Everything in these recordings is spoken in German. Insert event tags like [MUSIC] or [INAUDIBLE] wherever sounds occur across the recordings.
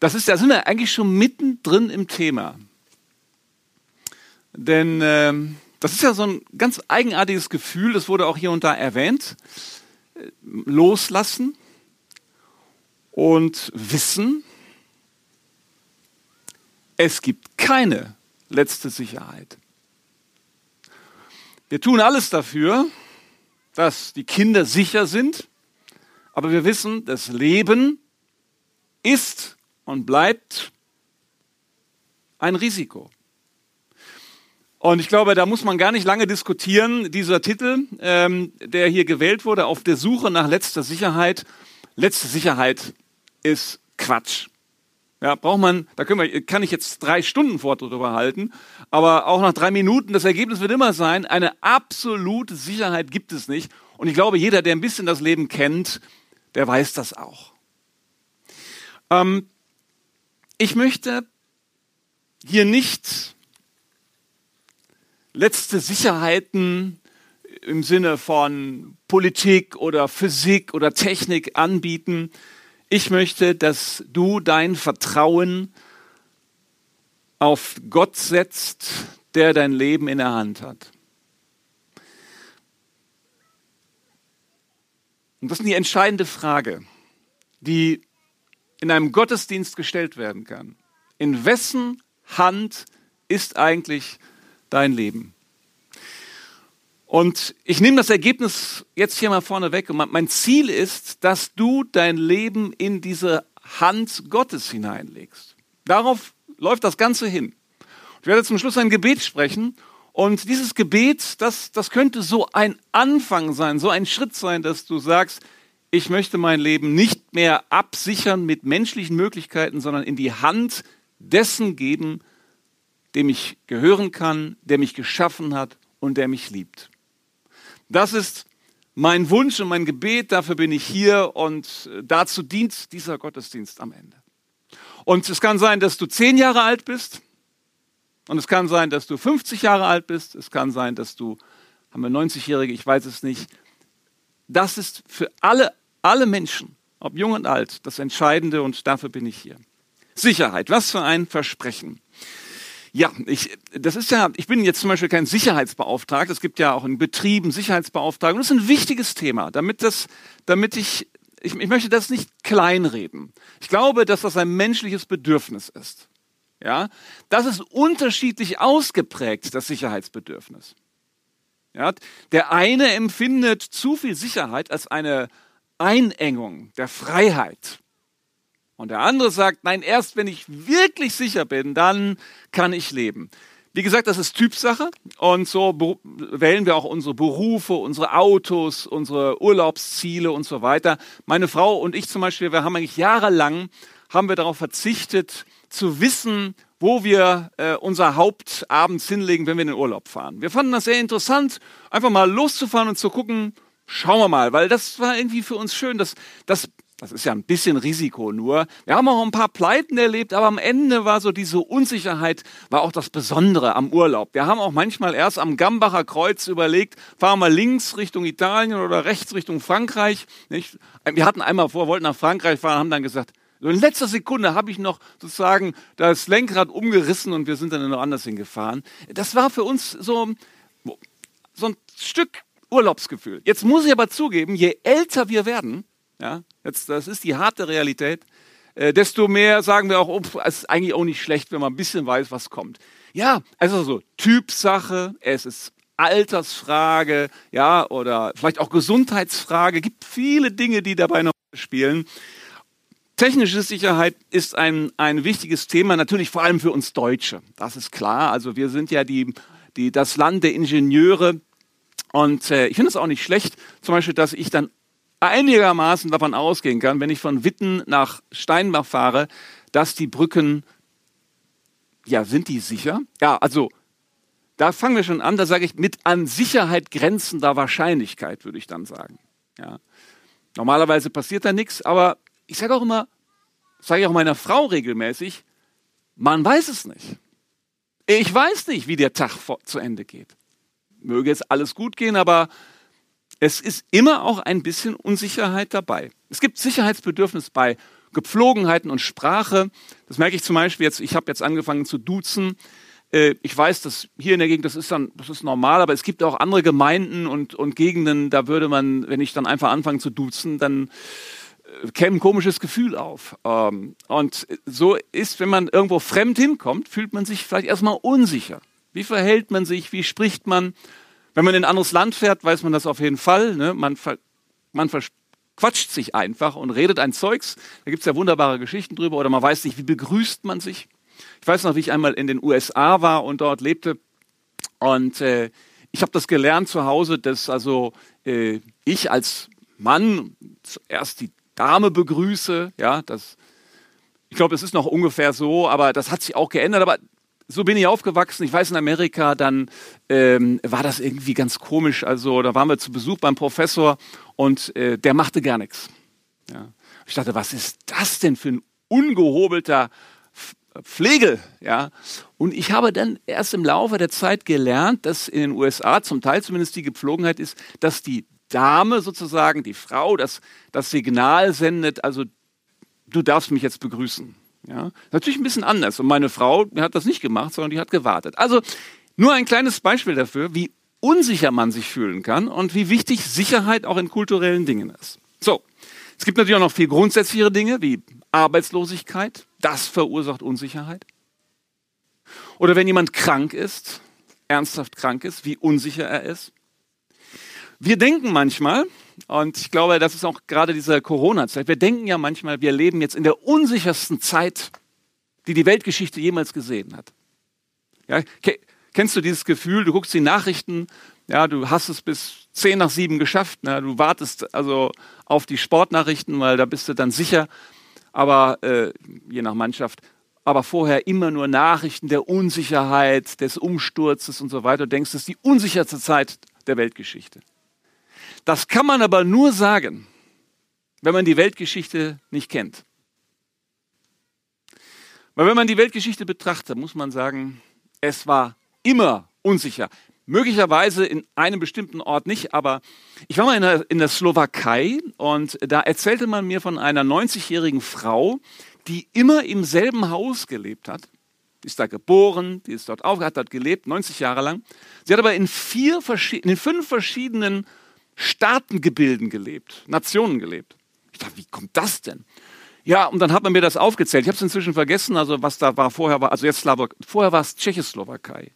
das ist, da sind wir eigentlich schon mittendrin im Thema. Denn äh, das ist ja so ein ganz eigenartiges Gefühl, das wurde auch hier und da erwähnt. Loslassen und wissen, es gibt keine letzte Sicherheit. Wir tun alles dafür, dass die Kinder sicher sind, aber wir wissen, das Leben ist und bleibt ein Risiko. Und ich glaube, da muss man gar nicht lange diskutieren. Dieser Titel, ähm, der hier gewählt wurde, auf der Suche nach letzter Sicherheit. Letzte Sicherheit ist Quatsch. Ja, braucht man, da können wir, kann ich jetzt drei Stunden fort drüber halten, aber auch nach drei Minuten, das Ergebnis wird immer sein, eine absolute Sicherheit gibt es nicht. Und ich glaube, jeder, der ein bisschen das Leben kennt, der weiß das auch. Ähm, ich möchte hier nicht letzte Sicherheiten im Sinne von Politik oder Physik oder Technik anbieten. Ich möchte, dass du dein Vertrauen auf Gott setzt, der dein Leben in der Hand hat. Und das ist die entscheidende Frage, die in einem Gottesdienst gestellt werden kann. In wessen Hand ist eigentlich dein Leben. Und ich nehme das Ergebnis jetzt hier mal vorne weg. Und mein Ziel ist, dass du dein Leben in diese Hand Gottes hineinlegst. Darauf läuft das Ganze hin. Ich werde zum Schluss ein Gebet sprechen. Und dieses Gebet, das, das könnte so ein Anfang sein, so ein Schritt sein, dass du sagst, ich möchte mein Leben nicht mehr absichern mit menschlichen Möglichkeiten, sondern in die Hand dessen geben, dem ich gehören kann, der mich geschaffen hat und der mich liebt. Das ist mein Wunsch und mein Gebet, dafür bin ich hier und dazu dient dieser Gottesdienst am Ende. Und es kann sein, dass du zehn Jahre alt bist und es kann sein, dass du 50 Jahre alt bist, es kann sein, dass du, haben wir 90-Jährige, ich weiß es nicht. Das ist für alle, alle Menschen, ob jung und alt, das Entscheidende und dafür bin ich hier. Sicherheit, was für ein Versprechen. Ja, ich, das ist ja, ich bin jetzt zum Beispiel kein Sicherheitsbeauftragter. Es gibt ja auch in Betrieben Sicherheitsbeauftragten. Das ist ein wichtiges Thema, damit das, damit ich, ich, ich möchte das nicht kleinreden. Ich glaube, dass das ein menschliches Bedürfnis ist. Ja, das ist unterschiedlich ausgeprägt, das Sicherheitsbedürfnis. Ja, der eine empfindet zu viel Sicherheit als eine Einengung der Freiheit. Und der andere sagt, nein, erst wenn ich wirklich sicher bin, dann kann ich leben. Wie gesagt, das ist Typsache und so wählen wir auch unsere Berufe, unsere Autos, unsere Urlaubsziele und so weiter. Meine Frau und ich zum Beispiel, wir haben eigentlich jahrelang haben wir darauf verzichtet, zu wissen, wo wir äh, unser Haupt abends hinlegen, wenn wir in den Urlaub fahren. Wir fanden das sehr interessant, einfach mal loszufahren und zu gucken, schauen wir mal, weil das war irgendwie für uns schön. Das, das das ist ja ein bisschen Risiko nur. Wir haben auch ein paar Pleiten erlebt, aber am Ende war so diese Unsicherheit, war auch das Besondere am Urlaub. Wir haben auch manchmal erst am Gambacher Kreuz überlegt, fahren wir links Richtung Italien oder rechts Richtung Frankreich. Nicht? Wir hatten einmal vor, wollten nach Frankreich fahren, haben dann gesagt, so in letzter Sekunde habe ich noch sozusagen das Lenkrad umgerissen und wir sind dann noch anders hingefahren. Das war für uns so, so ein Stück Urlaubsgefühl. Jetzt muss ich aber zugeben, je älter wir werden, ja, jetzt, das ist die harte Realität, äh, desto mehr sagen wir auch, oh, es ist eigentlich auch nicht schlecht, wenn man ein bisschen weiß, was kommt. Ja, also so Typsache, es ist Altersfrage, ja, oder vielleicht auch Gesundheitsfrage, gibt viele Dinge, die dabei noch spielen. Technische Sicherheit ist ein, ein wichtiges Thema, natürlich vor allem für uns Deutsche. Das ist klar. Also wir sind ja die, die, das Land der Ingenieure. Und äh, ich finde es auch nicht schlecht, zum Beispiel, dass ich dann einigermaßen davon ausgehen kann, wenn ich von Witten nach Steinbach fahre, dass die Brücken, ja, sind die sicher? Ja, also da fangen wir schon an, da sage ich mit an Sicherheit grenzender Wahrscheinlichkeit, würde ich dann sagen. Ja. Normalerweise passiert da nichts, aber ich sage auch immer, sage ich auch meiner Frau regelmäßig, man weiß es nicht. Ich weiß nicht, wie der Tag zu Ende geht. Möge jetzt alles gut gehen, aber es ist immer auch ein bisschen Unsicherheit dabei. Es gibt Sicherheitsbedürfnis bei Gepflogenheiten und Sprache. Das merke ich zum Beispiel jetzt, ich habe jetzt angefangen zu duzen. Äh, ich weiß, dass hier in der Gegend, das ist dann, das ist normal, aber es gibt auch andere Gemeinden und, und Gegenden, da würde man, wenn ich dann einfach anfange zu duzen, dann äh, käme ein komisches Gefühl auf. Ähm, und so ist, wenn man irgendwo fremd hinkommt, fühlt man sich vielleicht erstmal unsicher. Wie verhält man sich? Wie spricht man? Wenn man in ein anderes Land fährt, weiß man das auf jeden Fall. Ne? Man, man quatscht sich einfach und redet ein Zeugs. Da gibt es ja wunderbare Geschichten drüber. Oder man weiß nicht, wie begrüßt man sich. Ich weiß noch, wie ich einmal in den USA war und dort lebte. Und äh, ich habe das gelernt zu Hause, dass also äh, ich als Mann zuerst die Dame begrüße. Ja, das, ich glaube, es ist noch ungefähr so, aber das hat sich auch geändert. Aber so bin ich aufgewachsen. Ich weiß, in Amerika, dann ähm, war das irgendwie ganz komisch. Also da waren wir zu Besuch beim Professor und äh, der machte gar nichts. Ja. Ich dachte, was ist das denn für ein ungehobelter Pflegel, ja. Und ich habe dann erst im Laufe der Zeit gelernt, dass in den USA zum Teil zumindest die Gepflogenheit ist, dass die Dame sozusagen, die Frau, das, das Signal sendet, also du darfst mich jetzt begrüßen. Ja, natürlich ein bisschen anders. Und meine Frau hat das nicht gemacht, sondern die hat gewartet. Also nur ein kleines Beispiel dafür, wie unsicher man sich fühlen kann und wie wichtig Sicherheit auch in kulturellen Dingen ist. So, es gibt natürlich auch noch viel grundsätzlichere Dinge wie Arbeitslosigkeit. Das verursacht Unsicherheit. Oder wenn jemand krank ist, ernsthaft krank ist, wie unsicher er ist. Wir denken manchmal, und ich glaube, das ist auch gerade diese Corona-Zeit, wir denken ja manchmal, wir leben jetzt in der unsichersten Zeit, die die Weltgeschichte jemals gesehen hat. Ja, kennst du dieses Gefühl, du guckst die Nachrichten, ja, du hast es bis zehn nach sieben geschafft, ne? du wartest also auf die Sportnachrichten, weil da bist du dann sicher, aber äh, je nach Mannschaft, aber vorher immer nur Nachrichten der Unsicherheit, des Umsturzes und so weiter. Du denkst, es ist die unsicherste Zeit der Weltgeschichte. Das kann man aber nur sagen, wenn man die Weltgeschichte nicht kennt. Weil wenn man die Weltgeschichte betrachtet, muss man sagen, es war immer unsicher. Möglicherweise in einem bestimmten Ort nicht, aber ich war mal in der, in der Slowakei und da erzählte man mir von einer 90-jährigen Frau, die immer im selben Haus gelebt hat. Die ist da geboren, die ist dort auf, hat dort gelebt, 90 Jahre lang. Sie hat aber in, vier, in fünf verschiedenen Staatengebilden gelebt, Nationen gelebt. Ich dachte, wie kommt das denn? Ja, und dann hat man mir das aufgezählt. Ich habe es inzwischen vergessen, also was da war vorher war, also jetzt Slawak, vorher war es Tschechoslowakei.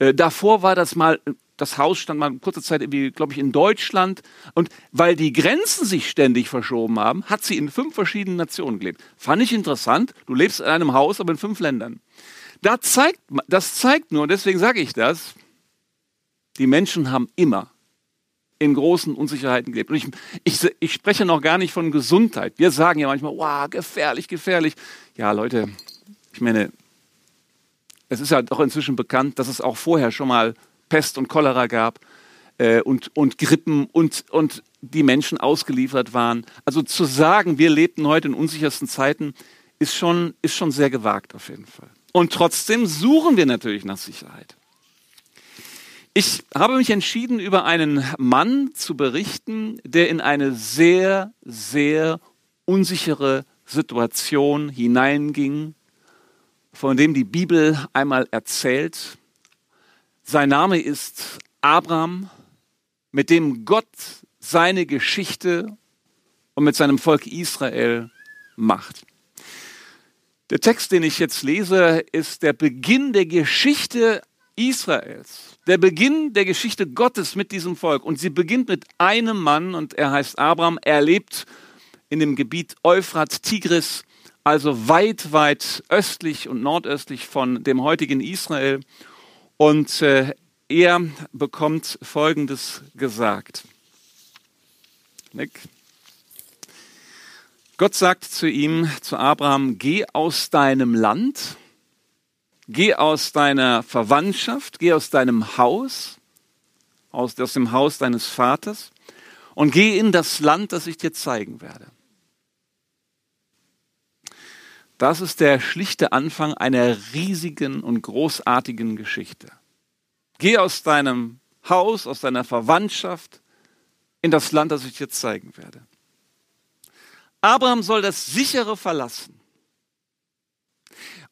Äh, davor war das mal, das Haus stand mal kurze Zeit irgendwie, glaube ich, in Deutschland. Und weil die Grenzen sich ständig verschoben haben, hat sie in fünf verschiedenen Nationen gelebt. Fand ich interessant. Du lebst in einem Haus, aber in fünf Ländern. Da zeigt, das zeigt nur, deswegen sage ich das, die Menschen haben immer in großen Unsicherheiten gelebt. Und ich, ich, ich spreche noch gar nicht von Gesundheit. Wir sagen ja manchmal, wow, gefährlich, gefährlich. Ja, Leute, ich meine, es ist ja doch inzwischen bekannt, dass es auch vorher schon mal Pest und Cholera gab äh, und, und Grippen und, und die Menschen ausgeliefert waren. Also zu sagen, wir lebten heute in unsichersten Zeiten, ist schon, ist schon sehr gewagt auf jeden Fall. Und trotzdem suchen wir natürlich nach Sicherheit. Ich habe mich entschieden, über einen Mann zu berichten, der in eine sehr, sehr unsichere Situation hineinging, von dem die Bibel einmal erzählt. Sein Name ist Abraham, mit dem Gott seine Geschichte und mit seinem Volk Israel macht. Der Text, den ich jetzt lese, ist der Beginn der Geschichte Israels der Beginn der Geschichte Gottes mit diesem Volk. Und sie beginnt mit einem Mann und er heißt Abraham. Er lebt in dem Gebiet Euphrat, Tigris, also weit, weit östlich und nordöstlich von dem heutigen Israel. Und äh, er bekommt Folgendes gesagt. Nick. Gott sagt zu ihm, zu Abraham, geh aus deinem Land Geh aus deiner Verwandtschaft, geh aus deinem Haus, aus, aus dem Haus deines Vaters und geh in das Land, das ich dir zeigen werde. Das ist der schlichte Anfang einer riesigen und großartigen Geschichte. Geh aus deinem Haus, aus deiner Verwandtschaft in das Land, das ich dir zeigen werde. Abraham soll das sichere verlassen.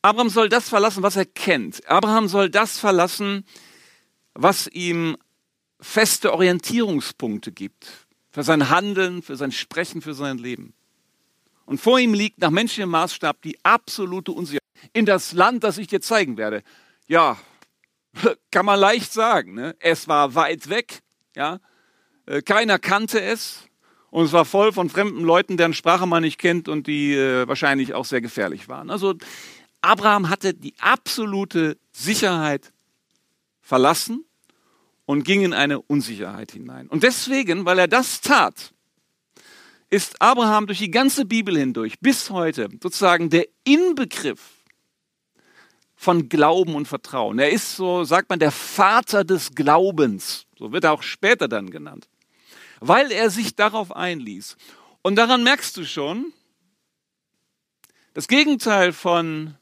Abraham soll das verlassen, was er kennt. Abraham soll das verlassen, was ihm feste Orientierungspunkte gibt für sein Handeln, für sein Sprechen, für sein Leben. Und vor ihm liegt nach menschlichem Maßstab die absolute Unsicherheit. In das Land, das ich dir zeigen werde. Ja, [LAUGHS] kann man leicht sagen. Ne? Es war weit weg. Ja, äh, keiner kannte es. Und es war voll von fremden Leuten, deren Sprache man nicht kennt und die äh, wahrscheinlich auch sehr gefährlich waren. Also Abraham hatte die absolute Sicherheit verlassen und ging in eine Unsicherheit hinein. Und deswegen, weil er das tat, ist Abraham durch die ganze Bibel hindurch bis heute sozusagen der Inbegriff von Glauben und Vertrauen. Er ist so, sagt man, der Vater des Glaubens. So wird er auch später dann genannt. Weil er sich darauf einließ. Und daran merkst du schon, das Gegenteil von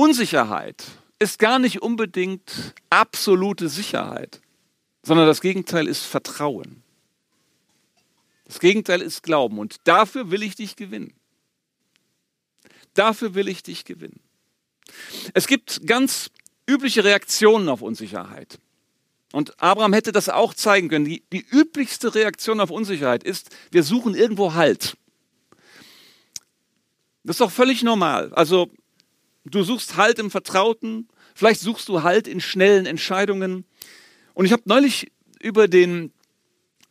Unsicherheit ist gar nicht unbedingt absolute Sicherheit, sondern das Gegenteil ist Vertrauen. Das Gegenteil ist Glauben. Und dafür will ich dich gewinnen. Dafür will ich dich gewinnen. Es gibt ganz übliche Reaktionen auf Unsicherheit. Und Abraham hätte das auch zeigen können. Die, die üblichste Reaktion auf Unsicherheit ist, wir suchen irgendwo Halt. Das ist doch völlig normal. Also du suchst Halt im Vertrauten, vielleicht suchst du Halt in schnellen Entscheidungen. Und ich habe neulich über den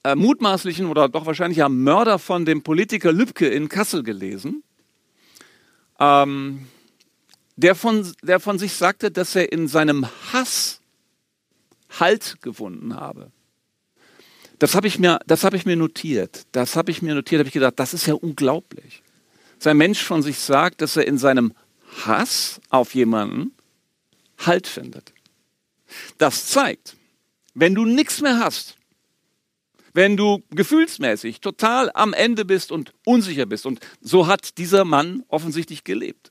äh, mutmaßlichen oder doch wahrscheinlich ja Mörder von dem Politiker Lübcke in Kassel gelesen. Ähm, der von, der von sich sagte, dass er in seinem Hass Halt gefunden habe. Das habe ich mir, habe ich mir notiert. Das habe ich mir notiert. Habe ich gedacht, das ist ja unglaublich. Sein Mensch von sich sagt, dass er in seinem Hass auf jemanden Halt findet. Das zeigt, wenn du nichts mehr hast, wenn du gefühlsmäßig total am Ende bist und unsicher bist, und so hat dieser Mann offensichtlich gelebt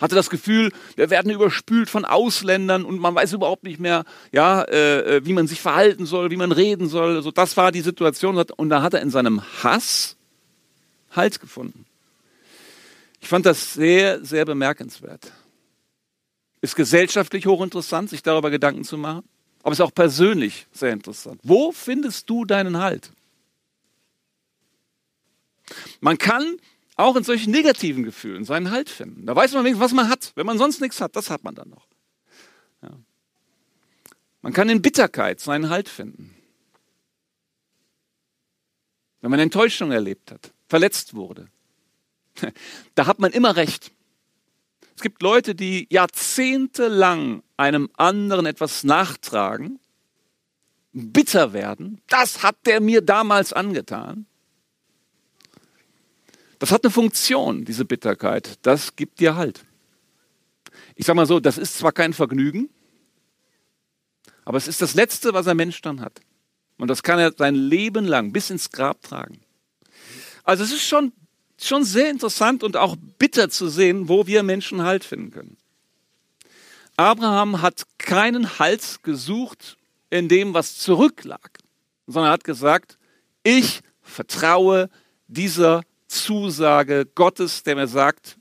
hatte das Gefühl, wir werden überspült von Ausländern und man weiß überhaupt nicht mehr, ja, äh, äh, wie man sich verhalten soll, wie man reden soll. Also das war die Situation und da hat er in seinem Hass Halt gefunden. Ich fand das sehr, sehr bemerkenswert. Ist gesellschaftlich hochinteressant, sich darüber Gedanken zu machen, aber ist auch persönlich sehr interessant. Wo findest du deinen Halt? Man kann auch in solchen negativen Gefühlen seinen Halt finden. Da weiß man wenigstens, was man hat. Wenn man sonst nichts hat, das hat man dann noch. Ja. Man kann in Bitterkeit seinen Halt finden. Wenn man Enttäuschung erlebt hat, verletzt wurde, [LAUGHS] da hat man immer recht. Es gibt Leute, die jahrzehntelang einem anderen etwas nachtragen, bitter werden. Das hat der mir damals angetan. Das hat eine Funktion, diese Bitterkeit. Das gibt dir Halt. Ich sage mal so, das ist zwar kein Vergnügen, aber es ist das Letzte, was ein Mensch dann hat. Und das kann er sein Leben lang bis ins Grab tragen. Also es ist schon, schon sehr interessant und auch bitter zu sehen, wo wir Menschen Halt finden können. Abraham hat keinen Halt gesucht in dem, was zurücklag, sondern hat gesagt, ich vertraue dieser Zusage Gottes, der mir sagt,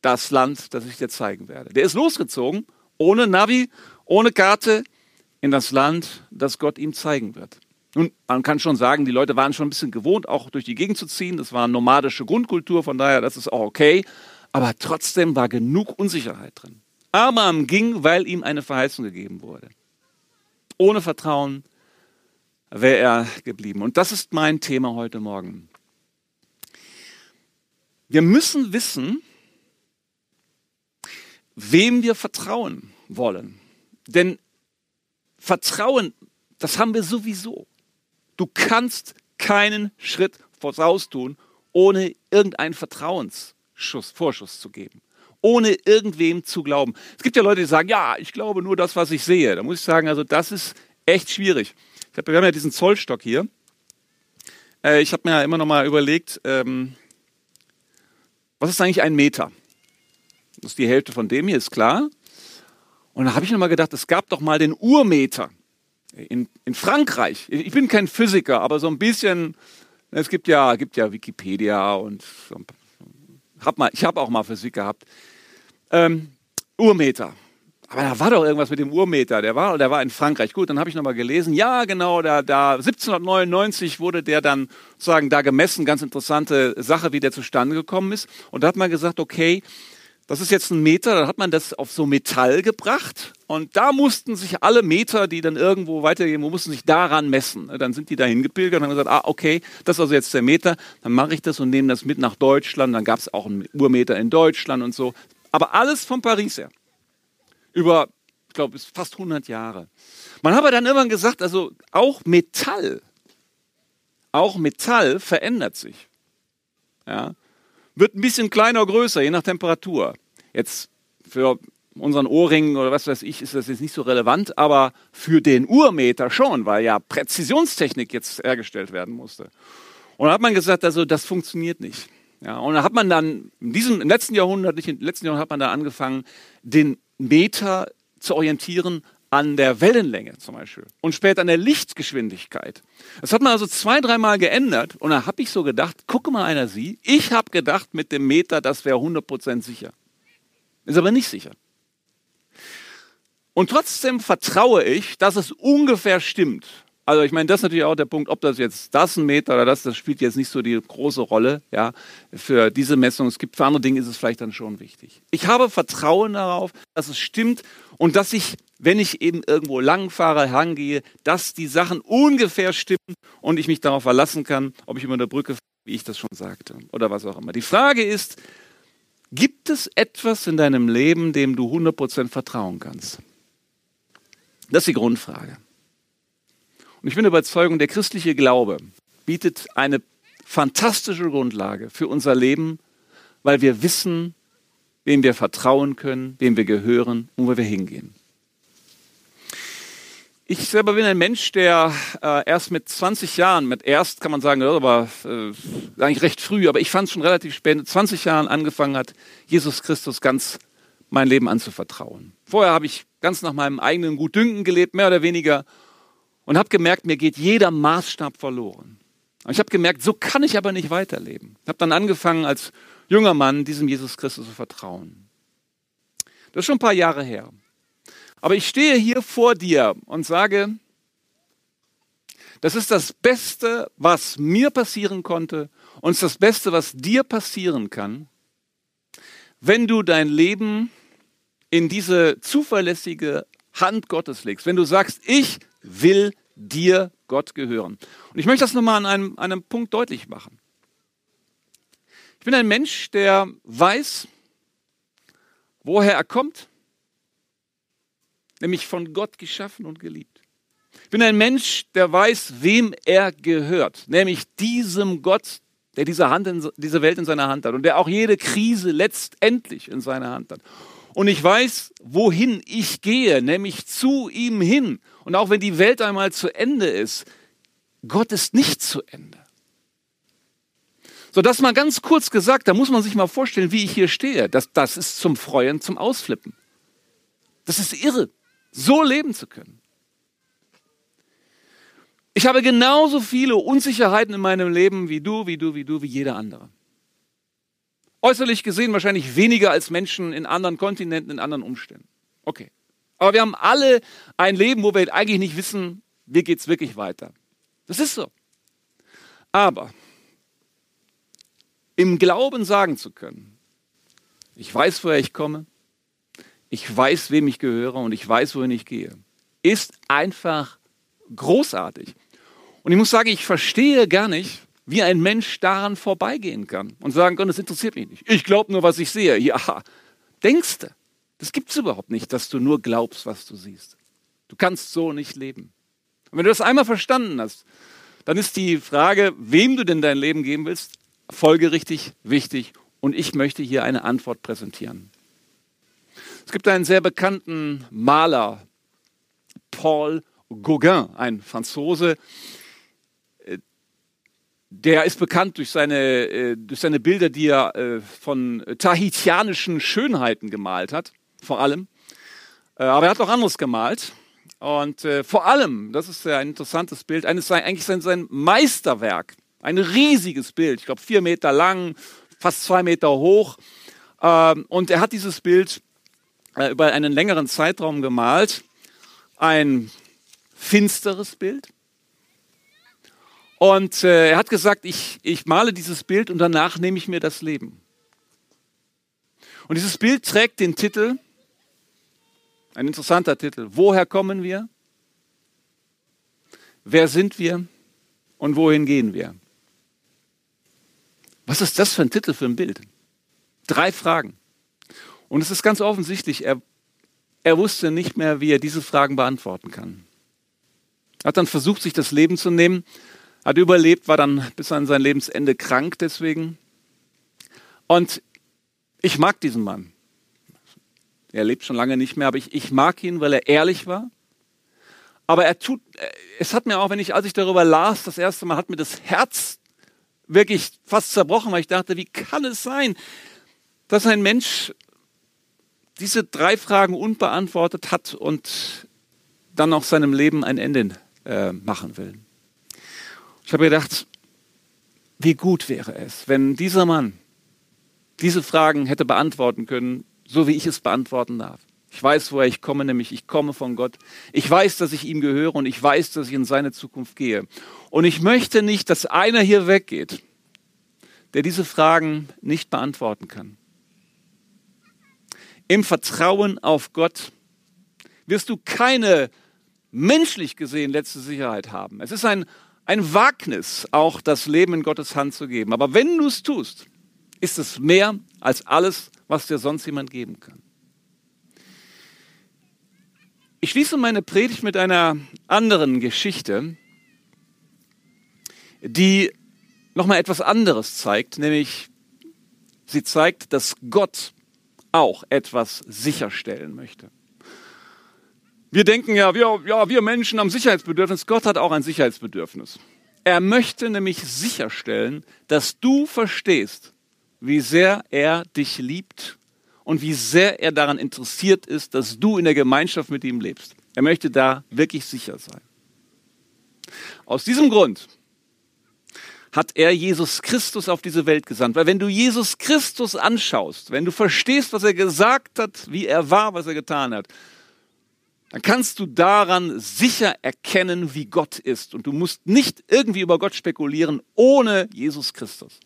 das Land, das ich dir zeigen werde. Der ist losgezogen, ohne Navi, ohne Karte, in das Land, das Gott ihm zeigen wird. Nun, man kann schon sagen, die Leute waren schon ein bisschen gewohnt, auch durch die Gegend zu ziehen. Das war eine nomadische Grundkultur, von daher, das ist auch okay. Aber trotzdem war genug Unsicherheit drin. Abraham ging, weil ihm eine Verheißung gegeben wurde. Ohne Vertrauen wäre er geblieben. Und das ist mein Thema heute Morgen. Wir müssen wissen, wem wir vertrauen wollen. Denn Vertrauen, das haben wir sowieso. Du kannst keinen Schritt voraus tun, ohne irgendeinen Vertrauensschuss, Vorschuss zu geben. Ohne irgendwem zu glauben. Es gibt ja Leute, die sagen, ja, ich glaube nur das, was ich sehe. Da muss ich sagen, also das ist echt schwierig. Ich hab, wir haben ja diesen Zollstock hier. Äh, ich habe mir ja immer noch mal überlegt, ähm, was ist eigentlich ein Meter? Das ist die Hälfte von dem hier, ist klar. Und da habe ich nochmal gedacht, es gab doch mal den Urmeter in, in Frankreich. Ich bin kein Physiker, aber so ein bisschen Es gibt ja, gibt ja Wikipedia und hab mal, ich habe auch mal Physik gehabt. Ähm, Urmeter. Aber da war doch irgendwas mit dem Urmeter. Der war, der war in Frankreich. Gut, dann habe ich nochmal gelesen. Ja, genau, da, da 1799 wurde der dann sozusagen da gemessen. Ganz interessante Sache, wie der zustande gekommen ist. Und da hat man gesagt, okay, das ist jetzt ein Meter, dann hat man das auf so Metall gebracht und da mussten sich alle Meter, die dann irgendwo weitergehen, mussten sich daran messen. Dann sind die da hingepilgert und haben gesagt, ah, okay, das ist also jetzt der Meter, dann mache ich das und nehme das mit nach Deutschland. Dann gab es auch einen Urmeter in Deutschland und so. Aber alles von Paris her. Über, ich glaube, fast 100 Jahre. Man hat aber dann irgendwann gesagt, also auch Metall, auch Metall verändert sich. Ja wird ein bisschen kleiner, größer, je nach Temperatur. Jetzt für unseren Ohrring oder was weiß ich, ist das jetzt nicht so relevant, aber für den Urmeter schon, weil ja Präzisionstechnik jetzt hergestellt werden musste. Und da hat man gesagt, also das funktioniert nicht. Ja, und da hat man dann in diesem im letzten Jahrhundert, nicht im letzten Jahrhundert hat man da angefangen, den Meter zu orientieren an der Wellenlänge zum Beispiel und später an der Lichtgeschwindigkeit. Das hat man also zwei, dreimal geändert und da habe ich so gedacht, gucke mal einer Sie, ich habe gedacht mit dem Meter, das wäre 100% sicher. Ist aber nicht sicher. Und trotzdem vertraue ich, dass es ungefähr stimmt. Also ich meine, das ist natürlich auch der Punkt, ob das jetzt das ein Meter oder das, das spielt jetzt nicht so die große Rolle, ja, für diese Messung. Es gibt für andere Dinge ist es vielleicht dann schon wichtig. Ich habe Vertrauen darauf, dass es stimmt und dass ich wenn ich eben irgendwo langfahre, herangehe, dass die Sachen ungefähr stimmen und ich mich darauf verlassen kann, ob ich über eine Brücke fahre, wie ich das schon sagte, oder was auch immer. Die Frage ist, gibt es etwas in deinem Leben, dem du 100% vertrauen kannst? Das ist die Grundfrage. Und ich bin überzeugt, der christliche Glaube bietet eine fantastische Grundlage für unser Leben, weil wir wissen, wem wir vertrauen können, wem wir gehören und wo wir hingehen. Ich selber bin ein Mensch, der äh, erst mit 20 Jahren, mit erst kann man sagen, aber äh, eigentlich recht früh, aber ich fand es schon relativ spät, mit 20 Jahren angefangen hat, Jesus Christus ganz mein Leben anzuvertrauen. Vorher habe ich ganz nach meinem eigenen Gutdünken gelebt, mehr oder weniger, und habe gemerkt, mir geht jeder Maßstab verloren. Und ich habe gemerkt, so kann ich aber nicht weiterleben. Ich habe dann angefangen, als junger Mann diesem Jesus Christus zu vertrauen. Das ist schon ein paar Jahre her. Aber ich stehe hier vor dir und sage, das ist das Beste, was mir passieren konnte und das Beste, was dir passieren kann, wenn du dein Leben in diese zuverlässige Hand Gottes legst. Wenn du sagst, ich will dir Gott gehören. Und ich möchte das nochmal an einem, einem Punkt deutlich machen. Ich bin ein Mensch, der weiß, woher er kommt, nämlich von Gott geschaffen und geliebt. Ich bin ein Mensch, der weiß, wem er gehört, nämlich diesem Gott, der diese, Hand in, diese Welt in seiner Hand hat und der auch jede Krise letztendlich in seiner Hand hat. Und ich weiß, wohin ich gehe, nämlich zu ihm hin. Und auch wenn die Welt einmal zu Ende ist, Gott ist nicht zu Ende. So, das mal ganz kurz gesagt, da muss man sich mal vorstellen, wie ich hier stehe. Das, das ist zum Freuen, zum Ausflippen. Das ist irre so leben zu können. Ich habe genauso viele Unsicherheiten in meinem Leben wie du, wie du, wie du, wie jeder andere. Äußerlich gesehen wahrscheinlich weniger als Menschen in anderen Kontinenten, in anderen Umständen. Okay. Aber wir haben alle ein Leben, wo wir eigentlich nicht wissen, wie geht es wirklich weiter. Das ist so. Aber im Glauben sagen zu können, ich weiß, woher ich komme, ich weiß, wem ich gehöre und ich weiß, wohin ich gehe, ist einfach großartig. Und ich muss sagen, ich verstehe gar nicht, wie ein Mensch daran vorbeigehen kann und sagen kann, das interessiert mich nicht. Ich glaube nur, was ich sehe. Ja, denkst du. Das gibt es überhaupt nicht, dass du nur glaubst, was du siehst. Du kannst so nicht leben. Und wenn du das einmal verstanden hast, dann ist die Frage, wem du denn dein Leben geben willst, folgerichtig wichtig. Und ich möchte hier eine Antwort präsentieren. Es gibt einen sehr bekannten Maler, Paul Gauguin, ein Franzose. Äh, der ist bekannt durch seine, äh, durch seine Bilder, die er äh, von tahitianischen Schönheiten gemalt hat, vor allem. Aber er hat auch anderes gemalt. Und vor allem, das ist ein interessantes Bild, eines, eigentlich sein, sein Meisterwerk, Ein riesiges Bild, ich glaube vier Meter lang, fast zwei Meter hoch. Ähm, und er hat dieses Bild äh, über einen längeren Zeitraum gemalt. Ein finsteres Bild. Und äh, er hat gesagt, ich, ich male dieses Bild und danach nehme ich mir das Leben. Und dieses Bild trägt den Titel, ein interessanter Titel, Woher kommen wir? Wer sind wir? Und wohin gehen wir? Was ist das für ein Titel für ein Bild? Drei Fragen. Und es ist ganz offensichtlich, er, er wusste nicht mehr, wie er diese Fragen beantworten kann. Er hat dann versucht, sich das Leben zu nehmen, hat überlebt, war dann bis an sein Lebensende krank deswegen. Und ich mag diesen Mann. Er lebt schon lange nicht mehr, aber ich, ich mag ihn, weil er ehrlich war. Aber er tut, es hat mir auch, wenn ich, als ich darüber las, das erste Mal, hat mir das Herz wirklich fast zerbrochen, weil ich dachte, wie kann es sein, dass ein Mensch diese drei Fragen unbeantwortet hat und dann auch seinem Leben ein Ende äh, machen will. Ich habe gedacht, wie gut wäre es, wenn dieser Mann diese Fragen hätte beantworten können, so wie ich es beantworten darf. Ich weiß, woher ich komme, nämlich ich komme von Gott. Ich weiß, dass ich ihm gehöre und ich weiß, dass ich in seine Zukunft gehe. Und ich möchte nicht, dass einer hier weggeht, der diese Fragen nicht beantworten kann. Im Vertrauen auf Gott wirst du keine menschlich gesehen letzte Sicherheit haben. Es ist ein, ein Wagnis, auch das Leben in Gottes Hand zu geben. Aber wenn du es tust, ist es mehr als alles, was dir sonst jemand geben kann. Ich schließe meine Predigt mit einer anderen Geschichte, die nochmal etwas anderes zeigt, nämlich sie zeigt, dass Gott auch etwas sicherstellen möchte. Wir denken ja wir, ja, wir Menschen haben Sicherheitsbedürfnis. Gott hat auch ein Sicherheitsbedürfnis. Er möchte nämlich sicherstellen, dass du verstehst, wie sehr er dich liebt und wie sehr er daran interessiert ist, dass du in der Gemeinschaft mit ihm lebst. Er möchte da wirklich sicher sein. Aus diesem Grund hat er Jesus Christus auf diese Welt gesandt. Weil wenn du Jesus Christus anschaust, wenn du verstehst, was er gesagt hat, wie er war, was er getan hat, dann kannst du daran sicher erkennen, wie Gott ist. Und du musst nicht irgendwie über Gott spekulieren ohne Jesus Christus.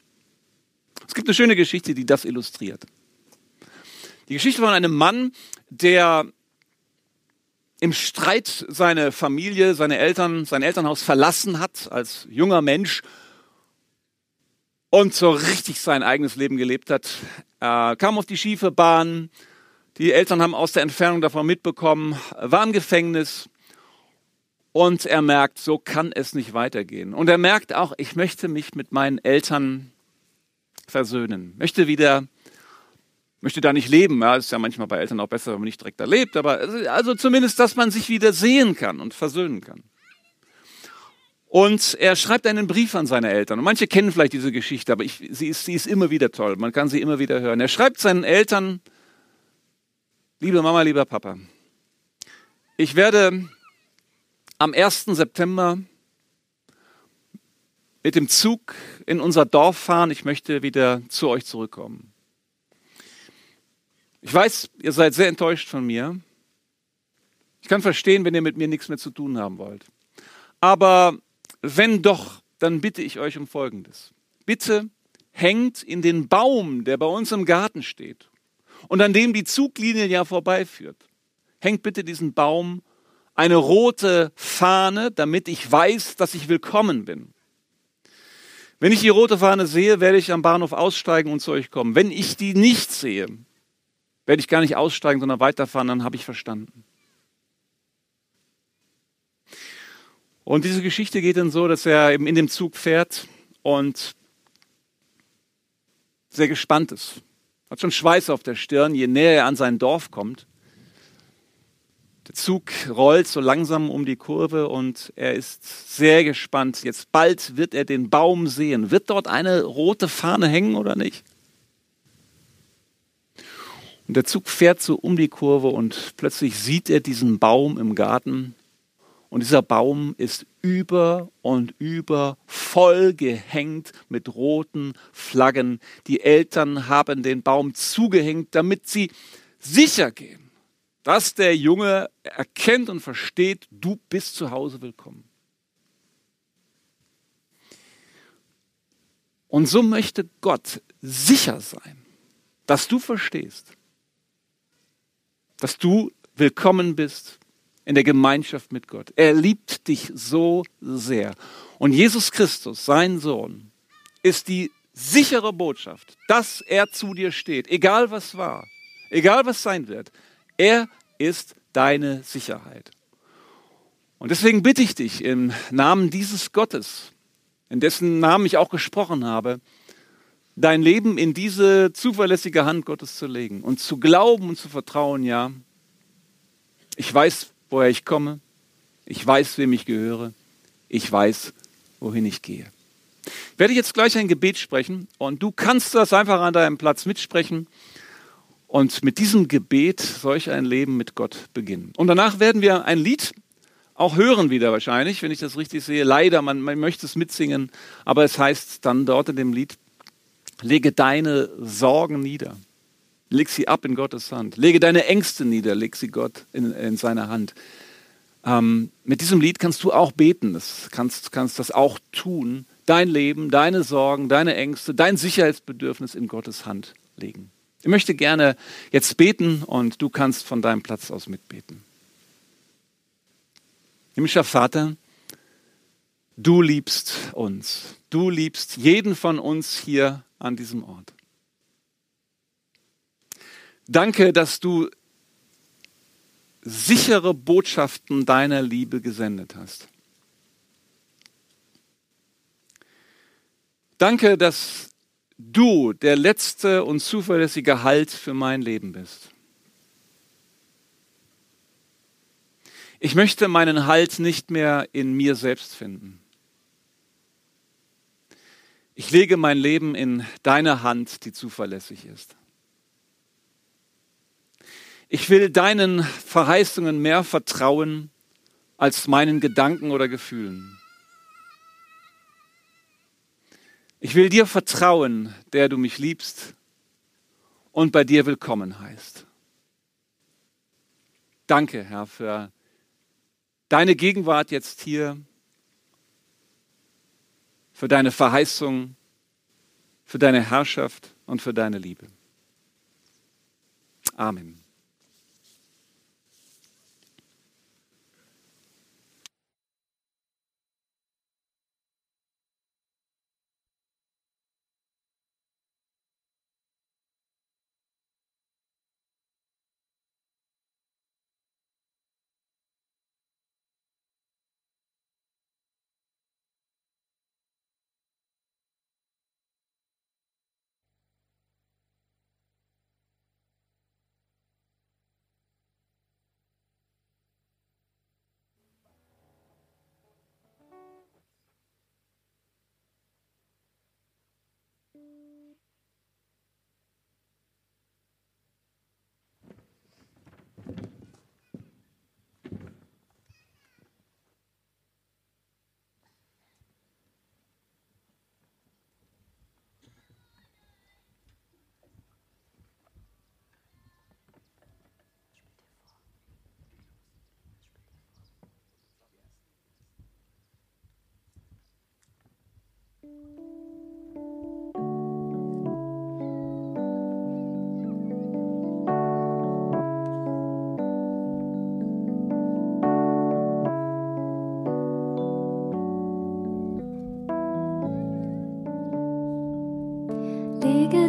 Es gibt eine schöne Geschichte, die das illustriert. Die Geschichte von einem Mann, der im Streit seine Familie, seine Eltern, sein Elternhaus verlassen hat als junger Mensch und so richtig sein eigenes Leben gelebt hat. Er kam auf die schiefe Bahn, die Eltern haben aus der Entfernung davon mitbekommen, war im Gefängnis und er merkt, so kann es nicht weitergehen. Und er merkt auch, ich möchte mich mit meinen Eltern versöhnen, möchte wieder, möchte da nicht leben. Ja, ist ja manchmal bei Eltern auch besser, wenn man nicht direkt da lebt, aber also zumindest, dass man sich wieder sehen kann und versöhnen kann. Und er schreibt einen Brief an seine Eltern. Und manche kennen vielleicht diese Geschichte, aber ich, sie, ist, sie ist immer wieder toll. Man kann sie immer wieder hören. Er schreibt seinen Eltern, Liebe Mama, lieber Papa, ich werde am 1. September mit dem Zug in unser Dorf fahren. Ich möchte wieder zu euch zurückkommen. Ich weiß, ihr seid sehr enttäuscht von mir. Ich kann verstehen, wenn ihr mit mir nichts mehr zu tun haben wollt. Aber wenn doch, dann bitte ich euch um Folgendes. Bitte hängt in den Baum, der bei uns im Garten steht, und an dem die Zuglinie ja vorbeiführt. Hängt bitte diesen Baum eine rote Fahne, damit ich weiß, dass ich willkommen bin. Wenn ich die rote Fahne sehe, werde ich am Bahnhof aussteigen und zu euch kommen. Wenn ich die nicht sehe, werde ich gar nicht aussteigen, sondern weiterfahren, dann habe ich verstanden. Und diese Geschichte geht dann so, dass er eben in dem Zug fährt und sehr gespannt ist hat schon Schweiß auf der Stirn, je näher er an sein Dorf kommt. Der Zug rollt so langsam um die Kurve und er ist sehr gespannt. Jetzt bald wird er den Baum sehen. Wird dort eine rote Fahne hängen oder nicht? Und der Zug fährt so um die Kurve und plötzlich sieht er diesen Baum im Garten Und dieser Baum ist über und über voll gehängt mit roten Flaggen. Die Eltern haben den Baum zugehängt, damit sie sicher gehen, dass der Junge erkennt und versteht, du bist zu Hause willkommen. Und so möchte Gott sicher sein, dass du verstehst, dass du willkommen bist in der Gemeinschaft mit Gott. Er liebt dich so sehr. Und Jesus Christus, sein Sohn, ist die sichere Botschaft, dass er zu dir steht, egal was war, egal was sein wird. Er ist deine Sicherheit. Und deswegen bitte ich dich im Namen dieses Gottes, in dessen Namen ich auch gesprochen habe, dein Leben in diese zuverlässige Hand Gottes zu legen und zu glauben und zu vertrauen, ja, ich weiß, woher ich komme, ich weiß, wem ich gehöre, ich weiß, wohin ich gehe. Ich werde jetzt gleich ein Gebet sprechen und du kannst das einfach an deinem Platz mitsprechen und mit diesem Gebet solch ein Leben mit Gott beginnen. Und danach werden wir ein Lied auch hören wieder wahrscheinlich, wenn ich das richtig sehe. Leider, man, man möchte es mitsingen, aber es heißt dann dort in dem Lied, lege deine Sorgen nieder. Leg sie ab in Gottes Hand. Lege deine Ängste nieder, leg sie Gott in, in seine Hand. Ähm, mit diesem Lied kannst du auch beten, das kannst, kannst das auch tun. Dein Leben, deine Sorgen, deine Ängste, dein Sicherheitsbedürfnis in Gottes Hand legen. Ich möchte gerne jetzt beten und du kannst von deinem Platz aus mitbeten. Himmlischer Vater, du liebst uns. Du liebst jeden von uns hier an diesem Ort. Danke, dass du sichere Botschaften deiner Liebe gesendet hast. Danke, dass du der letzte und zuverlässige Halt für mein Leben bist. Ich möchte meinen Halt nicht mehr in mir selbst finden. Ich lege mein Leben in deine Hand, die zuverlässig ist. Ich will deinen Verheißungen mehr vertrauen als meinen Gedanken oder Gefühlen. Ich will dir vertrauen, der du mich liebst und bei dir willkommen heißt. Danke, Herr, für deine Gegenwart jetzt hier, für deine Verheißung, für deine Herrschaft und für deine Liebe. Amen.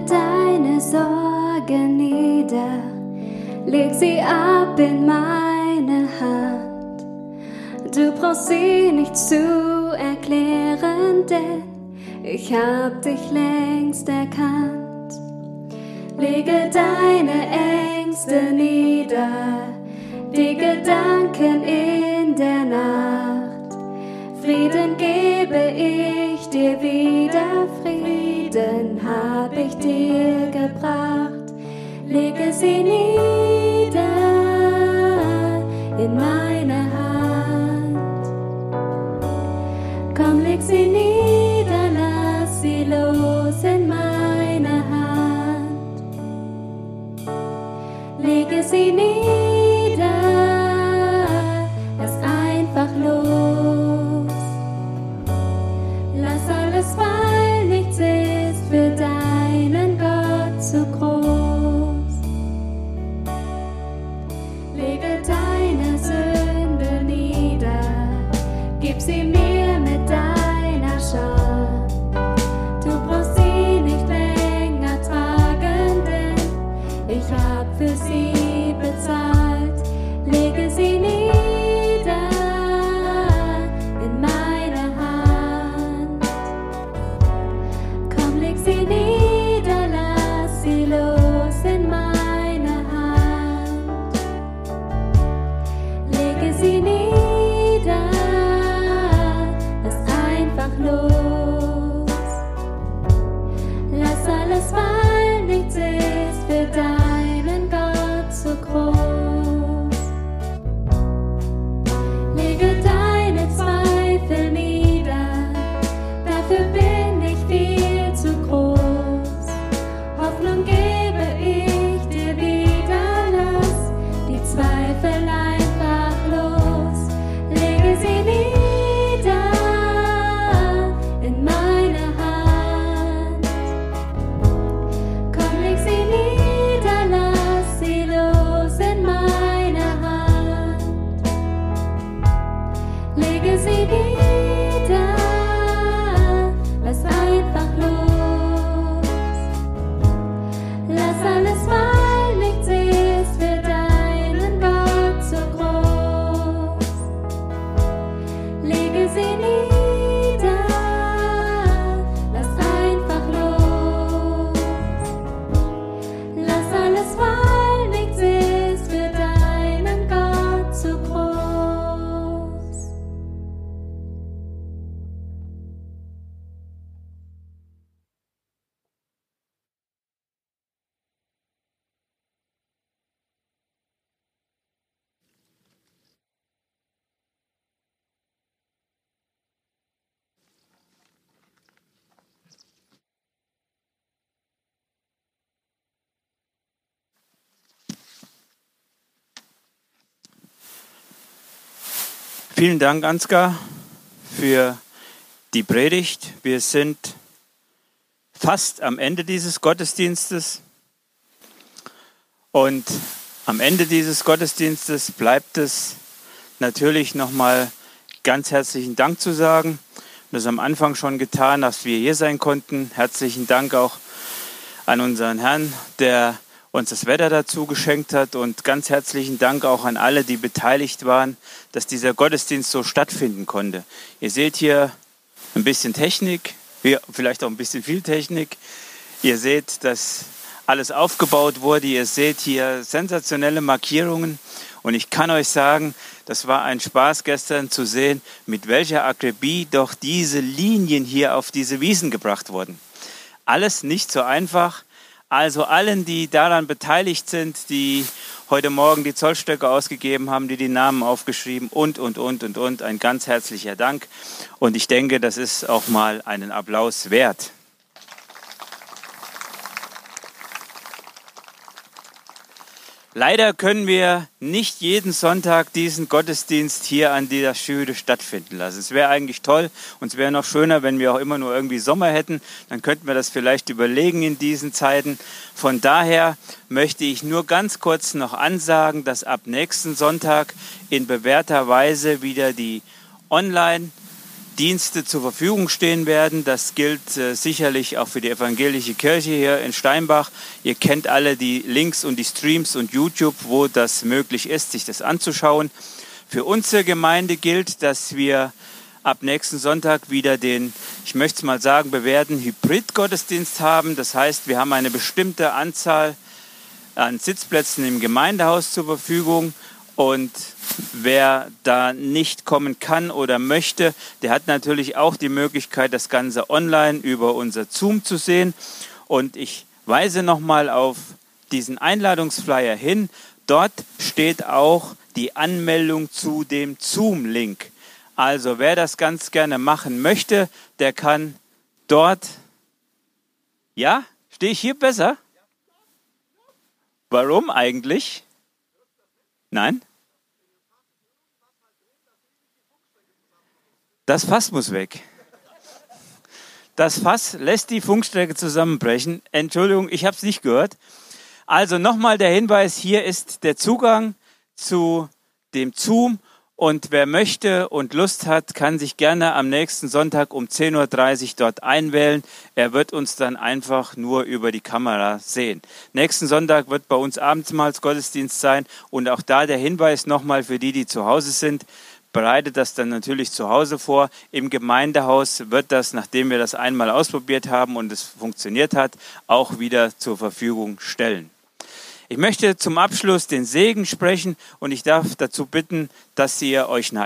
Deine Sorgen nieder, leg sie ab in meine Hand. Du brauchst sie nicht zu erklären, denn ich hab dich längst erkannt. Lege deine Ängste nieder, die Gedanken in der Nacht. Frieden gebe ich dir wieder, Frieden hab ich dir gebracht. Lege sie nieder in meine Lege sie Vielen Dank, Ansgar, für die Predigt. Wir sind fast am Ende dieses Gottesdienstes. Und am Ende dieses Gottesdienstes bleibt es natürlich nochmal ganz herzlichen Dank zu sagen. Das am Anfang schon getan, dass wir hier sein konnten. Herzlichen Dank auch an unseren Herrn, der uns das Wetter dazu geschenkt hat und ganz herzlichen Dank auch an alle, die beteiligt waren, dass dieser Gottesdienst so stattfinden konnte. Ihr seht hier ein bisschen Technik, vielleicht auch ein bisschen viel Technik. Ihr seht, dass alles aufgebaut wurde. Ihr seht hier sensationelle Markierungen. Und ich kann euch sagen, das war ein Spaß gestern zu sehen, mit welcher Akribie doch diese Linien hier auf diese Wiesen gebracht wurden. Alles nicht so einfach. Also allen, die daran beteiligt sind, die heute Morgen die Zollstöcke ausgegeben haben, die die Namen aufgeschrieben und, und, und, und, und, ein ganz herzlicher Dank. Und ich denke, das ist auch mal einen Applaus wert. Leider können wir nicht jeden Sonntag diesen Gottesdienst hier an dieser Schule stattfinden lassen. Es wäre eigentlich toll und es wäre noch schöner, wenn wir auch immer nur irgendwie Sommer hätten. Dann könnten wir das vielleicht überlegen in diesen Zeiten. Von daher möchte ich nur ganz kurz noch ansagen, dass ab nächsten Sonntag in bewährter Weise wieder die Online- Dienste zur Verfügung stehen werden. Das gilt äh, sicherlich auch für die evangelische Kirche hier in Steinbach. Ihr kennt alle die Links und die Streams und YouTube, wo das möglich ist, sich das anzuschauen. Für unsere Gemeinde gilt, dass wir ab nächsten Sonntag wieder den, ich möchte es mal sagen, bewährten Hybrid-Gottesdienst haben. Das heißt, wir haben eine bestimmte Anzahl an Sitzplätzen im Gemeindehaus zur Verfügung. Und wer da nicht kommen kann oder möchte, der hat natürlich auch die Möglichkeit, das Ganze online über unser Zoom zu sehen. Und ich weise nochmal auf diesen Einladungsflyer hin. Dort steht auch die Anmeldung zu dem Zoom-Link. Also wer das ganz gerne machen möchte, der kann dort. Ja? Stehe ich hier besser? Warum eigentlich? Nein? Das Fass muss weg. Das Fass lässt die Funkstrecke zusammenbrechen. Entschuldigung, ich habe es nicht gehört. Also nochmal der Hinweis, hier ist der Zugang zu dem Zoom und wer möchte und Lust hat, kann sich gerne am nächsten Sonntag um 10.30 Uhr dort einwählen. Er wird uns dann einfach nur über die Kamera sehen. Nächsten Sonntag wird bei uns Abendmahlsgottesdienst sein und auch da der Hinweis nochmal für die, die zu Hause sind bereitet das dann natürlich zu Hause vor. Im Gemeindehaus wird das, nachdem wir das einmal ausprobiert haben und es funktioniert hat, auch wieder zur Verfügung stellen. Ich möchte zum Abschluss den Segen sprechen und ich darf dazu bitten, dass ihr euch nach